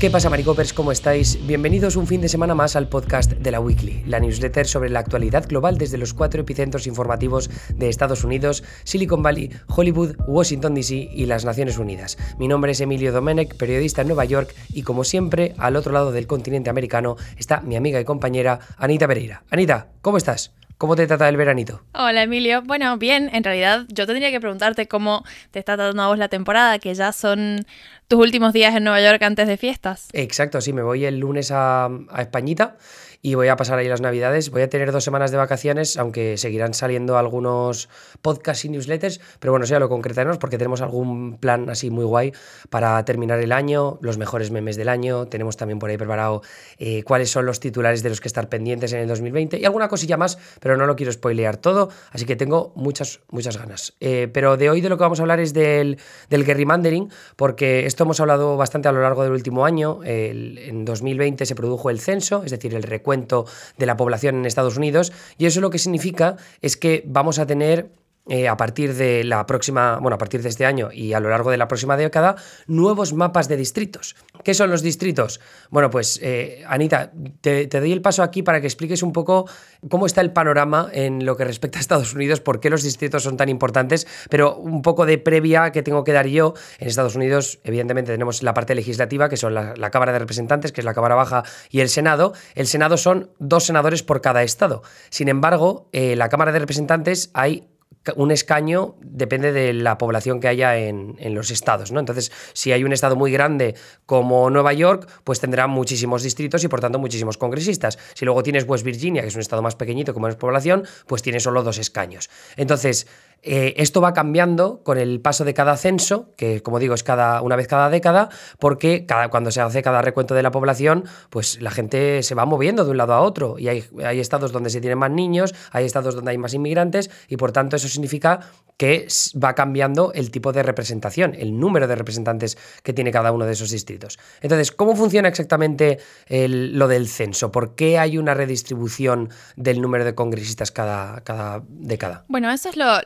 ¿Qué pasa, Maricopers? ¿Cómo estáis? Bienvenidos un fin de semana más al podcast de la Weekly, la newsletter sobre la actualidad global desde los cuatro epicentros informativos de Estados Unidos, Silicon Valley, Hollywood, Washington DC y las Naciones Unidas. Mi nombre es Emilio Domenech, periodista en Nueva York, y como siempre, al otro lado del continente americano está mi amiga y compañera Anita Pereira. Anita, ¿cómo estás? ¿Cómo te trata el veranito? Hola Emilio. Bueno, bien, en realidad yo tendría que preguntarte cómo te está tratando a vos la temporada, que ya son tus últimos días en Nueva York antes de fiestas. Exacto, sí, me voy el lunes a, Españita y voy a pasar ahí las navidades. Voy a tener dos semanas de vacaciones, aunque seguirán saliendo algunos podcasts y newsletters, pero bueno, ya lo concretaremos porque tenemos algún plan así muy guay para terminar el año, los mejores memes del año, tenemos también por ahí preparado eh, cuáles son los titulares de los que estar pendientes en el 2020 y alguna cosilla más, pero no lo quiero spoilear todo, así que tengo muchas, muchas ganas. Eh, pero de hoy de lo que vamos a hablar es del, del gerrymandering, porque esto hemos hablado bastante a lo largo del último año. en 2020 se produjo el censo, es decir, el cuento de la población en Estados Unidos y eso lo que significa es que vamos a tener eh, a partir de la próxima, bueno, a partir de este año y a lo largo de la próxima década, nuevos mapas de distritos. ¿Qué son los distritos? Bueno, pues eh, Anita, te, doy el paso aquí para que expliques un poco cómo está el panorama en lo que respecta a Estados Unidos, por qué los distritos son tan importantes, pero un poco de previa que tengo que dar yo. En Estados Unidos, evidentemente, tenemos la parte legislativa, que son la, Cámara de Representantes, que es la Cámara Baja, y el Senado. El Senado son dos senadores por cada estado. Sin embargo, eh, la Cámara de Representantes hay un escaño depende de la población que haya en, los estados, ¿no? Entonces, si hay un estado muy grande como Nueva York, pues tendrá muchísimos distritos y por tanto muchísimos congresistas. Si luego tienes West Virginia, que es un estado más pequeñito como es población, pues tiene solo dos escaños. Entonces, eh, esto va cambiando con el paso de cada censo, que como digo es cada, una vez cada década, porque cada, cuando se hace cada recuento de la población, pues la gente se va moviendo de un lado a otro. Y hay, hay estados donde se tienen más niños, hay estados donde hay más inmigrantes, y por tanto eso significa que va cambiando el tipo de representación, el número de representantes que tiene cada uno de esos distritos. Entonces, ¿cómo funciona exactamente lo del censo? ¿Por qué hay una redistribución del número de congresistas cada, cada década? Bueno, eso es lo,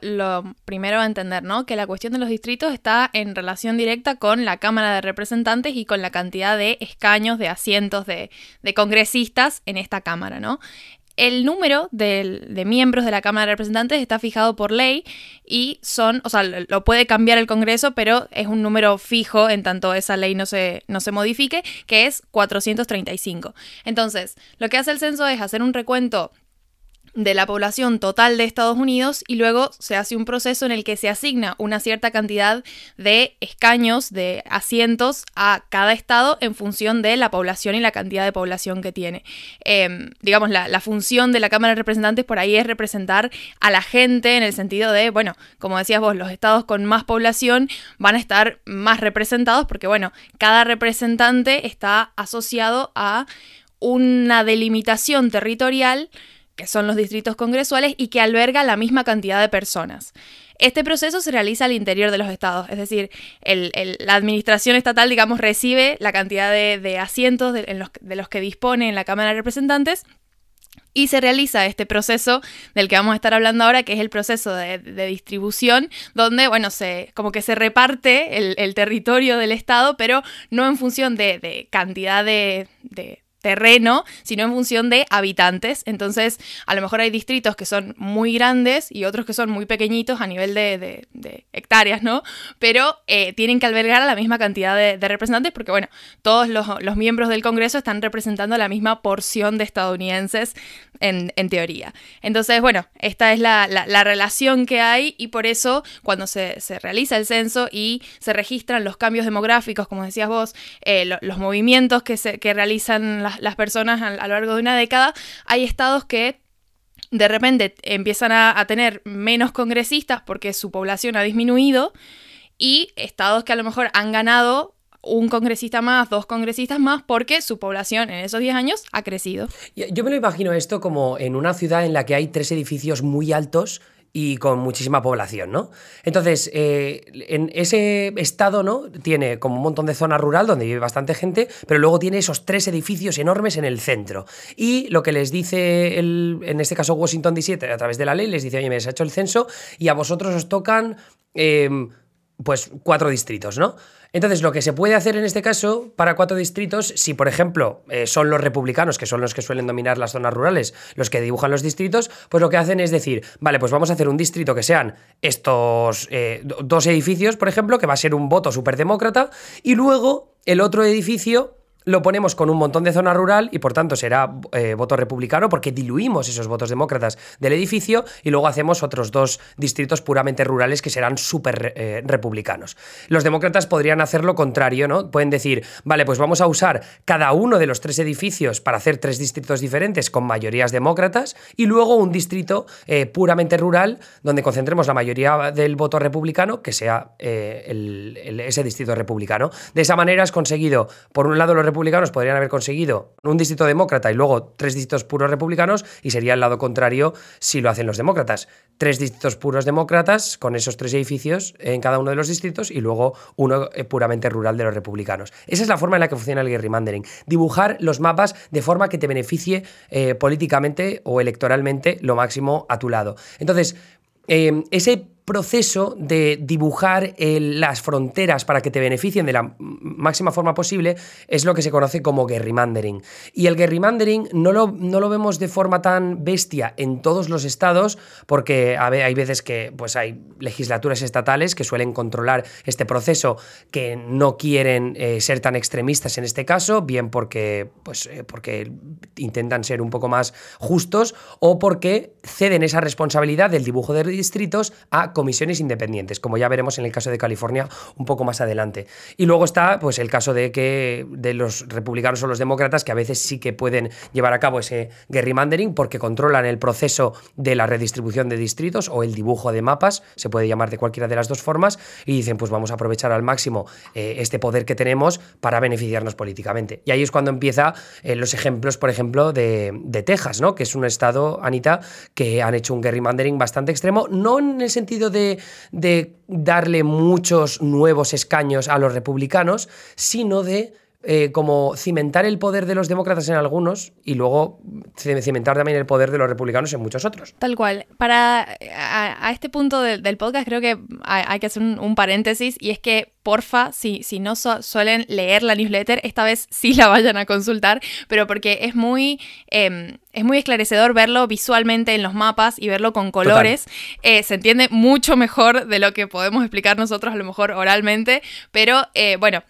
primero a entender, ¿no? Que la cuestión de los distritos está en relación directa con la Cámara de Representantes y con la cantidad de escaños, de asientos de, de congresistas en esta Cámara, ¿no? El número de, miembros de la Cámara de Representantes está fijado por ley y son, o sea, lo puede cambiar el Congreso, pero es un número fijo en tanto esa ley no se, no se modifique, que es 435. Entonces, lo que hace el censo es hacer un recuento de la población total de Estados Unidos y luego se hace un proceso en el que se asigna una cierta cantidad de escaños, de asientos a cada estado en función de la población y la cantidad de población que tiene. Em, digamos, la, la, función de la Cámara de Representantes por ahí es representar a la gente en el sentido de, bueno, como decías vos, los estados con más población van a estar más representados porque, bueno, cada representante está asociado a una delimitación territorial son los distritos congresuales, y que alberga la misma cantidad de personas. Este proceso se realiza al interior de los estados, es decir, la administración estatal, digamos, recibe la cantidad de, asientos de, los, que dispone en la Cámara de Representantes y se realiza este proceso del que vamos a estar hablando ahora, que es el proceso de, distribución, donde, bueno, se, como que se reparte el, territorio del Estado, pero no en función de, cantidad de, terreno, sino en función de habitantes. Entonces, a lo mejor hay distritos que son muy grandes y otros que son muy pequeñitos a nivel de, hectáreas, ¿no? Pero eh, tienen que albergar a la misma cantidad de, representantes porque, bueno, todos los, miembros del Congreso están representando la misma porción de estadounidenses en, teoría. Entonces, bueno, esta es la, relación que hay y por eso cuando se, realiza el censo y se registran los cambios demográficos, como decías vos, eh, los movimientos que, se, que realizan las las, personas a, lo largo de una década, hay estados que de repente empiezan a, tener menos congresistas porque su población ha disminuido y estados que a lo mejor han ganado un congresista más, dos congresistas más, porque su población en esos 10 años ha crecido. Yo me lo imagino esto como en una ciudad en la que hay tres edificios muy altos y con muchísima población, ¿no? Entonces, eh, en ese estado, ¿no? Tiene como un montón de zona rural donde vive bastante gente, pero luego tiene esos tres edificios enormes en el centro. Y lo que les dice, el, en este caso Washington DC, a través de la ley, les dice, oye, me has hecho el censo y a vosotros os tocan... Em, pues cuatro distritos, ¿no? Entonces, lo que se puede hacer en este caso para cuatro distritos, si por ejemplo eh, son los republicanos, que son los que suelen dominar las zonas rurales, los que dibujan los distritos, pues lo que hacen es decir, vale, pues vamos a hacer un distrito que sean estos eh, dos edificios, por ejemplo, que va a ser un voto superdemócrata, y luego el otro edificio lo ponemos con un montón de zona rural y por tanto será eh, voto republicano porque diluimos esos votos demócratas del edificio y luego hacemos otros dos distritos puramente rurales que serán súper eh, republicanos. Los demócratas podrían hacer lo contrario, ¿no? Pueden decir, vale, pues vamos a usar cada uno de los tres edificios para hacer tres distritos diferentes con mayorías demócratas y luego un distrito eh, puramente rural donde concentremos la mayoría del voto republicano que sea ese distrito republicano. De esa manera has conseguido, por un lado, los republicanos podrían haber conseguido un distrito demócrata y luego tres distritos puros republicanos y sería el lado contrario si lo hacen los demócratas. Tres distritos puros demócratas con esos tres edificios en cada uno de los distritos y luego uno eh, puramente rural de los republicanos. Esa es la forma en la que funciona el gerrymandering. Dibujar los mapas de forma que te beneficie eh, políticamente o electoralmente lo máximo a tu lado. Entonces, eh, ese proceso de dibujar las fronteras para que te beneficien de la máxima forma posible es lo que se conoce como gerrymandering. Y el gerrymandering no lo, no lo vemos de forma tan bestia en todos los estados, porque hay veces que pues, hay legislaturas estatales que suelen controlar este proceso que no quieren eh, ser tan extremistas en este caso, bien porque, pues, eh, porque intentan ser un poco más justos o porque ceden esa responsabilidad del dibujo de distritos a comisiones independientes, como ya veremos en el caso de California un poco más adelante. Y luego está pues, el caso de que de los republicanos o los demócratas, que a veces sí que pueden llevar a cabo ese gerrymandering porque controlan el proceso de la redistribución de distritos o el dibujo de mapas, se puede llamar de cualquiera de las dos formas, y dicen, pues vamos a aprovechar al máximo eh, este poder que tenemos para beneficiarnos políticamente. Y ahí es cuando empieza eh, los ejemplos, por ejemplo, de, de Texas, ¿no? que es un estado, Anita, que han hecho un gerrymandering bastante extremo, no en el sentido de, darle muchos nuevos escaños a los republicanos, sino de eh, como cimentar el poder de los demócratas en algunos y luego cimentar también el poder de los republicanos en muchos otros. Tal cual. Para a, este punto del podcast creo que hay, que hacer un, paréntesis y es que porfa, si, si no suelen leer la newsletter, esta vez sí la vayan a consultar, pero porque es muy, em, es muy esclarecedor verlo visualmente en los mapas y verlo con colores. Eh, se entiende mucho mejor de lo que podemos explicar nosotros a lo mejor oralmente, pero eh, bueno,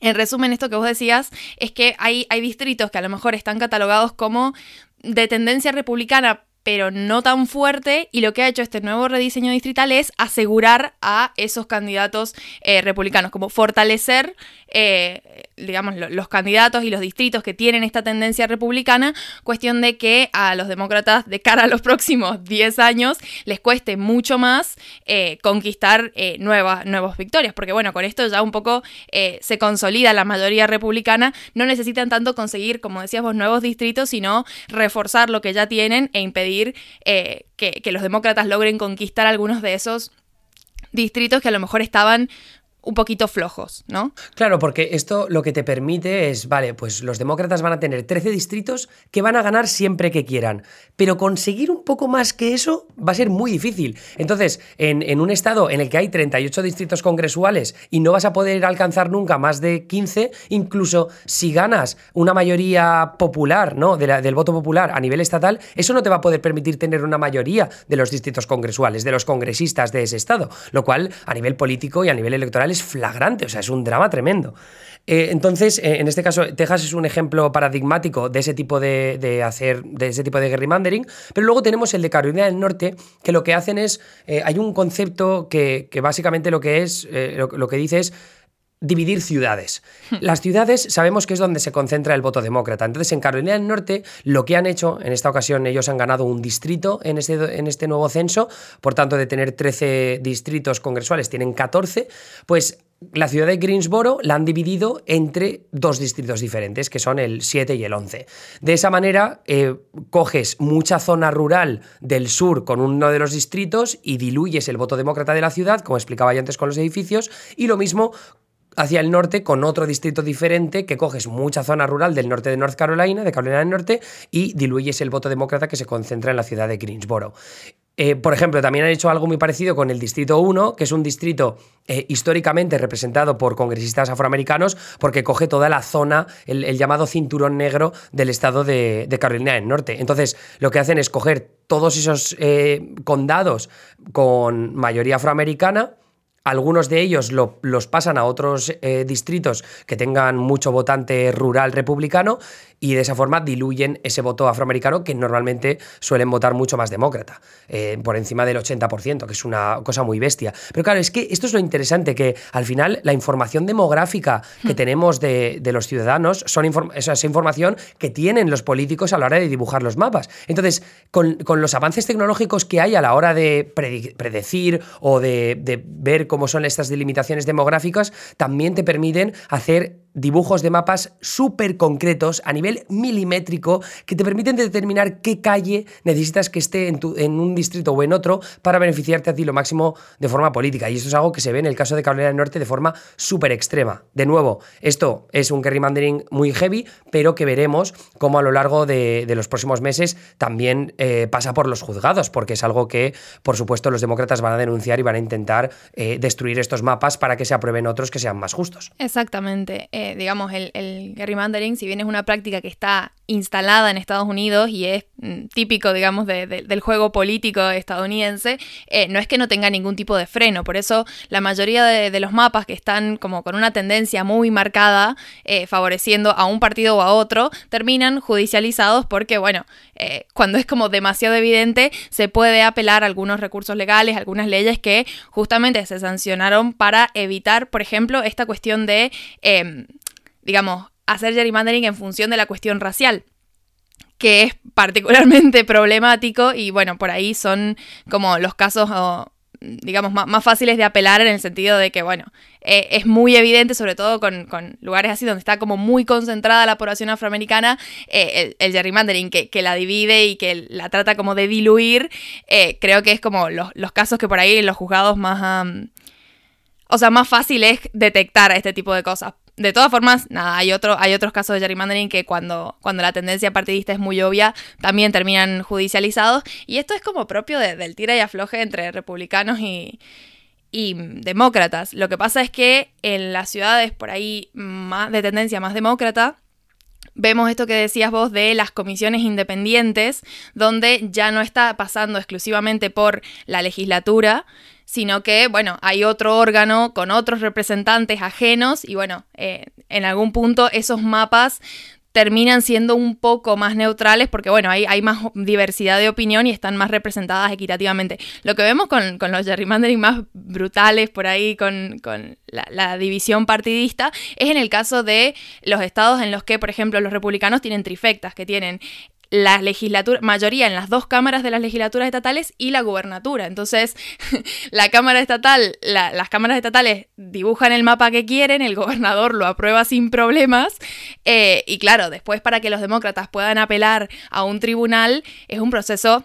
en resumen, esto que vos decías es que hay, distritos que a lo mejor están catalogados como de tendencia republicana, pero no tan fuerte, y lo que ha hecho este nuevo rediseño distrital es asegurar a esos candidatos eh, republicanos, como fortalecer, eh, digamos, los candidatos y los distritos que tienen esta tendencia republicana, cuestión de que a los demócratas de cara a los próximos 10 años les cueste mucho más eh, conquistar nuevas, nuevas victorias, porque bueno, con esto ya un poco se consolida la mayoría republicana, no necesitan tanto conseguir, como decíamos, nuevos distritos, sino reforzar lo que ya tienen e impedir eh, que los demócratas logren conquistar algunos de esos distritos que a lo mejor estaban un poquito flojos, ¿no? Claro, porque esto lo que te permite es, vale, pues los demócratas van a tener 13 distritos que van a ganar siempre que quieran, pero conseguir un poco más que eso va a ser muy difícil. Entonces, en, un estado en el que hay 38 distritos congresuales y no vas a poder alcanzar nunca más de 15, incluso si ganas una mayoría popular, ¿no? del voto popular a nivel estatal, eso no te va a poder permitir tener una mayoría de los distritos congresuales, de los congresistas de ese estado, lo cual a nivel político y a nivel electoral es flagrante, o sea, es un drama tremendo. Eh, entonces, eh, en este caso, Texas es un ejemplo paradigmático de ese tipo de, hacer, de ese tipo de gerrymandering, pero luego tenemos el de Carolina del Norte, que lo que hacen es, eh, hay un concepto que, básicamente lo que es, lo que dice es dividir ciudades. Hmm. Las ciudades sabemos que es donde se concentra el voto demócrata. Entonces, en Carolina del Norte, lo que han hecho, en esta ocasión ellos han ganado un distrito en este, en este nuevo censo, por tanto, de tener 13 distritos congresuales, tienen 14, pues la ciudad de Greensboro la han dividido entre dos distritos diferentes, que son el 7 y el 11. De esa manera, eh, coges mucha zona rural del sur con uno de los distritos y diluyes el voto demócrata de la ciudad, como explicaba ya antes con los edificios, y lo mismo hacia el norte con otro distrito diferente que coges mucha zona rural del norte de North Carolina, de Carolina del Norte, y diluyes el voto demócrata que se concentra en la ciudad de Greensboro. Eh, por ejemplo, también han hecho algo muy parecido con el Distrito 1, que es un distrito eh, históricamente representado por congresistas afroamericanos, porque coge toda la zona, el, llamado cinturón negro del estado de, Carolina del Norte. Entonces, lo que hacen es coger todos esos eh, condados con mayoría afroamericana, algunos de ellos los pasan a otros distritos que tengan mucho votante rural republicano y de esa forma diluyen ese voto afroamericano que normalmente suelen votar mucho más demócrata, eh, por encima del 80%, que es una cosa muy bestia. Pero claro, es que esto es lo interesante, que al final la información demográfica que hmm. tenemos de, los ciudadanos son esa información que tienen los políticos a la hora de dibujar los mapas. Entonces, con, los avances tecnológicos que hay a la hora de predecir o de, de ver cómo son estas delimitaciones demográficas, también te permiten hacer dibujos de mapas súper concretos a nivel milimétrico que te permiten determinar qué calle necesitas que esté en, tu, en, un distrito o en otro para beneficiarte a ti lo máximo de forma política. Y esto es algo que se ve en el caso de Carolina del Norte de forma súper extrema. De nuevo, esto es un gerrymandering muy heavy, pero que veremos cómo a lo largo de, los próximos meses también eh, pasa por los juzgados, porque es algo que, por supuesto, los demócratas van a denunciar y van a intentar eh, destruir estos mapas para que se aprueben otros que sean más justos. Exactamente. Eh, digamos, el, el gerrymandering, si bien es una práctica que está instalada en Estados Unidos y es mm, típico, digamos, del juego político estadounidense, eh, no es que no tenga ningún tipo de freno. Por eso la mayoría de, los mapas que están como con una tendencia muy marcada, eh, favoreciendo a un partido o a otro, terminan judicializados porque, bueno, eh, cuando es como demasiado evidente, se puede apelar a algunos recursos legales, algunas leyes que justamente se sancionaron para evitar, por ejemplo, esta cuestión de, em, digamos, hacer gerrymandering en función de la cuestión racial que es particularmente problemático y bueno, por ahí son como los casos, digamos, más, fáciles de apelar en el sentido de que, bueno, eh, es muy evidente, sobre todo con, lugares así donde está como muy concentrada la población afroamericana, eh, el, gerrymandering que, la divide y que la trata como de diluir, eh, creo que es como los, casos que por ahí los juzgados más... o sea, más fácil es detectar este tipo de cosas de todas formas, nada, hay, otro, hay otros casos de gerrymandering que cuando, cuando la tendencia partidista es muy obvia, también terminan judicializados. Y esto es como propio del tira y afloje entre republicanos y, y demócratas. Lo que pasa es que en las ciudades por ahí más, de tendencia más demócrata, vemos esto que decías vos de las comisiones independientes, donde ya no está pasando exclusivamente por la legislatura, sino que, bueno, hay otro órgano con otros representantes ajenos y, bueno, eh, en algún punto esos mapas terminan siendo un poco más neutrales porque, bueno, hay, hay más diversidad de opinión y están más representadas equitativamente. Lo que vemos con, los gerrymandering más brutales por ahí, con, la, la, división partidista, es en el caso de los estados en los que, por ejemplo, los republicanos tienen trifectas, que tienen la legislatura, mayoría en las dos cámaras de las legislaturas estatales y la gubernatura. Entonces, la Cámara Estatal, las cámaras estatales dibujan el mapa que quieren, el gobernador lo aprueba sin problemas, eh, y claro, después para que los demócratas puedan apelar a un tribunal es un proceso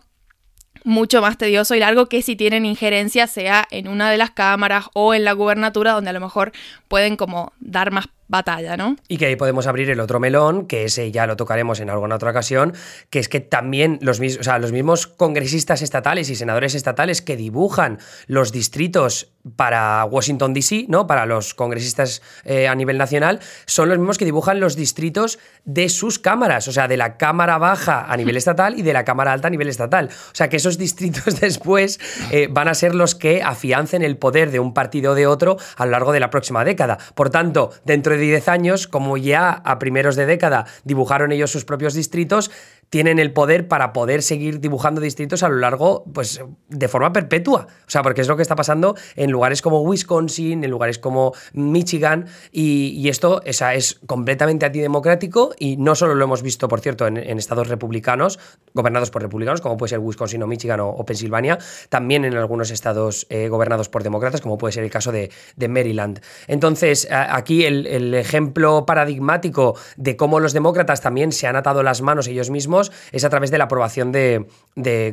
mucho más tedioso y largo que si tienen injerencia sea en una de las cámaras o en la gubernatura donde a lo mejor pueden como dar más batalla, ¿no? Y que ahí podemos abrir el otro melón, que ese ya lo tocaremos en alguna otra ocasión, que es que también los, mismos, los mismos congresistas estatales y senadores estatales que dibujan los distritos para Washington, D.C., ¿no? Para los congresistas eh, a nivel nacional, son los mismos que dibujan los distritos de sus cámaras, o sea, de la Cámara Baja a nivel estatal y de la Cámara Alta a nivel estatal. O sea, que esos distritos después eh, van a ser los que afiancen el poder de un partido o de otro a lo largo de la próxima década. Por tanto, dentro de 10 años, como ya a primeros de década dibujaron ellos sus propios distritos, tienen el poder para poder seguir dibujando distritos a lo largo, pues, de forma perpetua. O sea, porque es lo que está pasando en lugares como Wisconsin, en lugares como Michigan, y, esto es completamente antidemocrático y no solo lo hemos visto, por cierto, en, estados republicanos, gobernados por republicanos, como puede ser Wisconsin o Michigan o, Pensilvania, también en algunos estados eh, gobernados por demócratas, como puede ser el caso de, Maryland. Entonces, aquí el ejemplo paradigmático de cómo los demócratas también se han atado las manos ellos mismos, es a través de la aprobación de,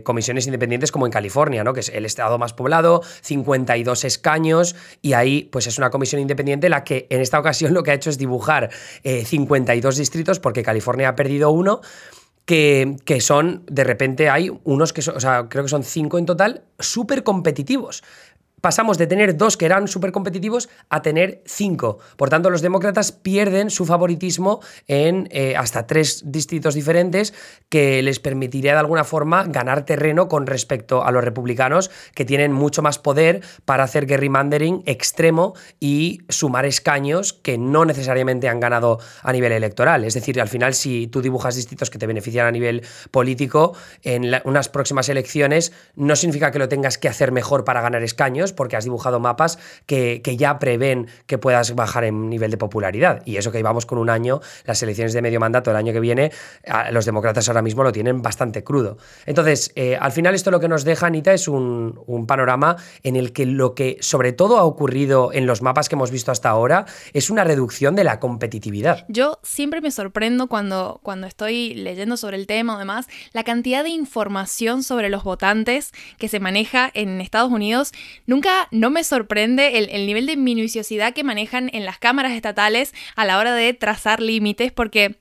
comisiones independientes como en California, ¿no? que es el estado más poblado, 52 escaños, y ahí pues es una comisión independiente la que en esta ocasión lo que ha hecho es dibujar 52 eh, distritos porque California ha perdido uno que, que, son, de repente hay unos que son, o sea, creo que son cinco en total, súper competitivos pasamos de tener dos que eran súper competitivos a tener cinco. Por tanto, los demócratas pierden su favoritismo en eh, hasta tres distritos diferentes que les permitiría de alguna forma ganar terreno con respecto a los republicanos que tienen mucho más poder para hacer gerrymandering extremo y sumar escaños que no necesariamente han ganado a nivel electoral. Es decir, al final, si tú dibujas distritos que te benefician a nivel político, en unas próximas elecciones no significa que lo tengas que hacer mejor para ganar escaños, porque has dibujado mapas que, ya prevén que puedas bajar en nivel de popularidad. Y eso que íbamos con un año, las elecciones de medio mandato el año que viene, los demócratas ahora mismo lo tienen bastante crudo. Entonces, eh, al final esto lo que nos deja, Anita, es un, panorama en el que lo que sobre todo ha ocurrido en los mapas que hemos visto hasta ahora es una reducción de la competitividad. Yo siempre me sorprendo cuando, cuando estoy leyendo sobre el tema o demás, la cantidad de información sobre los votantes que se maneja en Estados Unidos. Nunca no me sorprende el, nivel de minuciosidad que manejan en las cámaras estatales a la hora de trazar límites, porque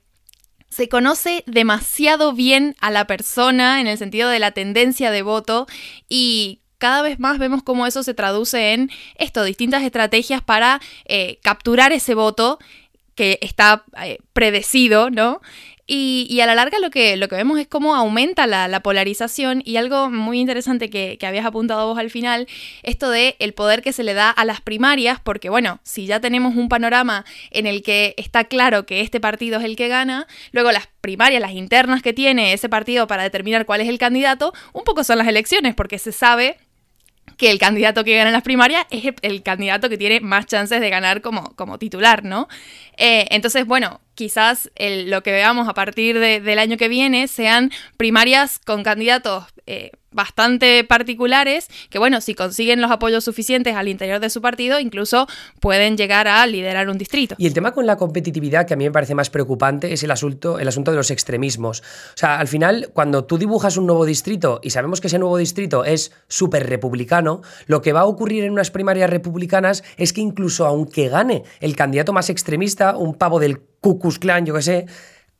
se conoce demasiado bien a la persona en el sentido de la tendencia de voto y cada vez más vemos cómo eso se traduce en esto, distintas estrategias para eh, capturar ese voto que está eh, predecido, ¿no? Y, a la larga lo que, lo que vemos es cómo aumenta la, polarización y algo muy interesante que, habías apuntado vos al final, esto de el poder que se le da a las primarias, porque bueno, si ya tenemos un panorama en el que está claro que este partido es el que gana, luego las primarias, las internas que tiene ese partido para determinar cuál es el candidato, un poco son las elecciones, porque se sabe que el candidato que gana en las primarias es el, candidato que tiene más chances de ganar como, como titular, ¿no? Eh, entonces, bueno, quizás lo que veamos a partir del año que viene sean primarias con candidatos eh, bastante particulares que, bueno, si consiguen los apoyos suficientes al interior de su partido, incluso pueden llegar a liderar un distrito. Y el tema con la competitividad que a mí me parece más preocupante es el asunto, el asunto de los extremismos. O sea, al final, cuando tú dibujas un nuevo distrito y sabemos que ese nuevo distrito es súper republicano, lo que va a ocurrir en unas primarias republicanas es que incluso aunque gane el candidato más extremista, un pavo del Ku Klux Klan, yo qué sé,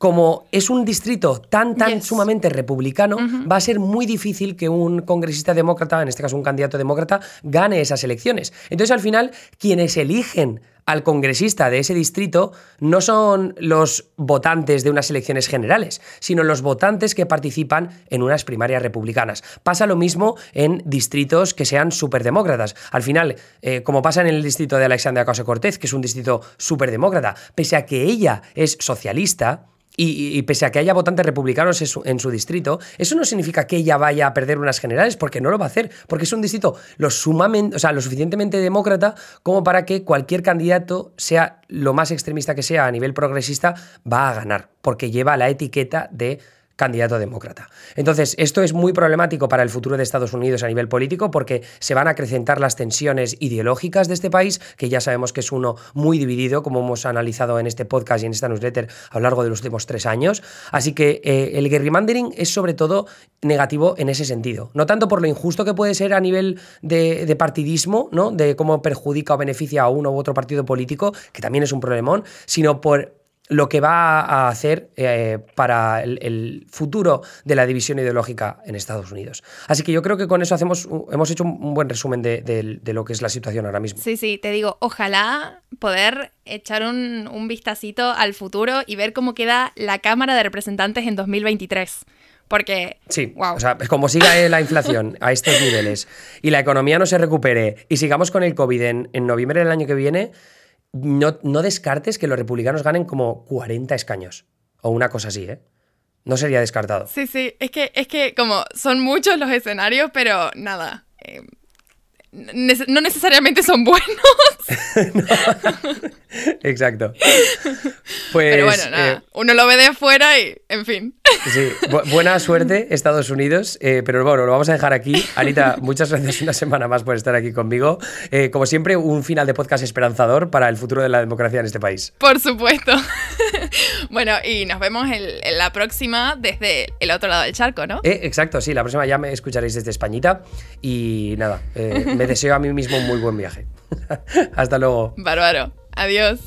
como es un distrito tan, tan sumamente republicano, va a ser muy difícil que un congresista demócrata, en este caso un candidato demócrata, gane esas elecciones. Entonces, al final, quienes eligen al congresista de ese distrito no son los votantes de unas elecciones generales, sino los votantes que participan en unas primarias republicanas. Pasa lo mismo en distritos que sean superdemócratas. Al final, eh, como pasa en el distrito de Alexandria Ocasio Cortez, que es un distrito superdemócrata, pese a que ella es socialista, y, pese a que haya votantes republicanos en su, distrito, eso no significa que ella vaya a perder unas generales, porque no lo va a hacer, porque es un distrito lo, sumamente, o sea, lo suficientemente demócrata como para que cualquier candidato, sea lo más extremista que sea a nivel progresista, va a ganar, porque lleva la etiqueta de candidato demócrata. Entonces, esto es muy problemático para el futuro de Estados Unidos a nivel político porque se van a acrecentar las tensiones ideológicas de este país, que ya sabemos que es uno muy dividido, como hemos analizado en este podcast y en esta newsletter a lo largo de los últimos tres años. Así que eh, el gerrymandering es sobre todo negativo en ese sentido. No tanto por lo injusto que puede ser a nivel de, de partidismo, ¿no? de cómo perjudica o beneficia a uno u otro partido político, que también es un problemón, sino por lo que va a hacer eh, para el, futuro de la división ideológica en Estados Unidos. Así que yo creo que con eso hacemos, hemos hecho un buen resumen de, lo que es la situación ahora mismo. Sí, sí, te digo, ojalá poder echar un, un vistacito al futuro y ver cómo queda la Cámara de Representantes en 2023. Porque. Sí, wow. o sea, como siga la inflación a estos niveles y la economía no se recupere y sigamos con el COVID en, en noviembre del año que viene, no, no descartes que los republicanos ganen como 40 escaños o una cosa así, ¿eh? No sería descartado. Sí, sí, es que, es que como son muchos los escenarios, pero nada. Eh, no necesariamente son buenos. exacto. Pues, Pero bueno, nada, eh, uno lo ve de afuera y, en fin. Sí, buena suerte, Estados Unidos. Eh, pero bueno, lo vamos a dejar aquí. Anita, muchas gracias una semana más por estar aquí conmigo. Eh, como siempre, un final de podcast esperanzador para el futuro de la democracia en este país. Por supuesto. bueno, y nos vemos en, la próxima desde el otro lado del charco, ¿no? exacto, sí, la próxima ya me escucharéis desde Españita. Y nada, me deseo a mí mismo un muy buen viaje. Hasta luego. Bárbaro. Adiós.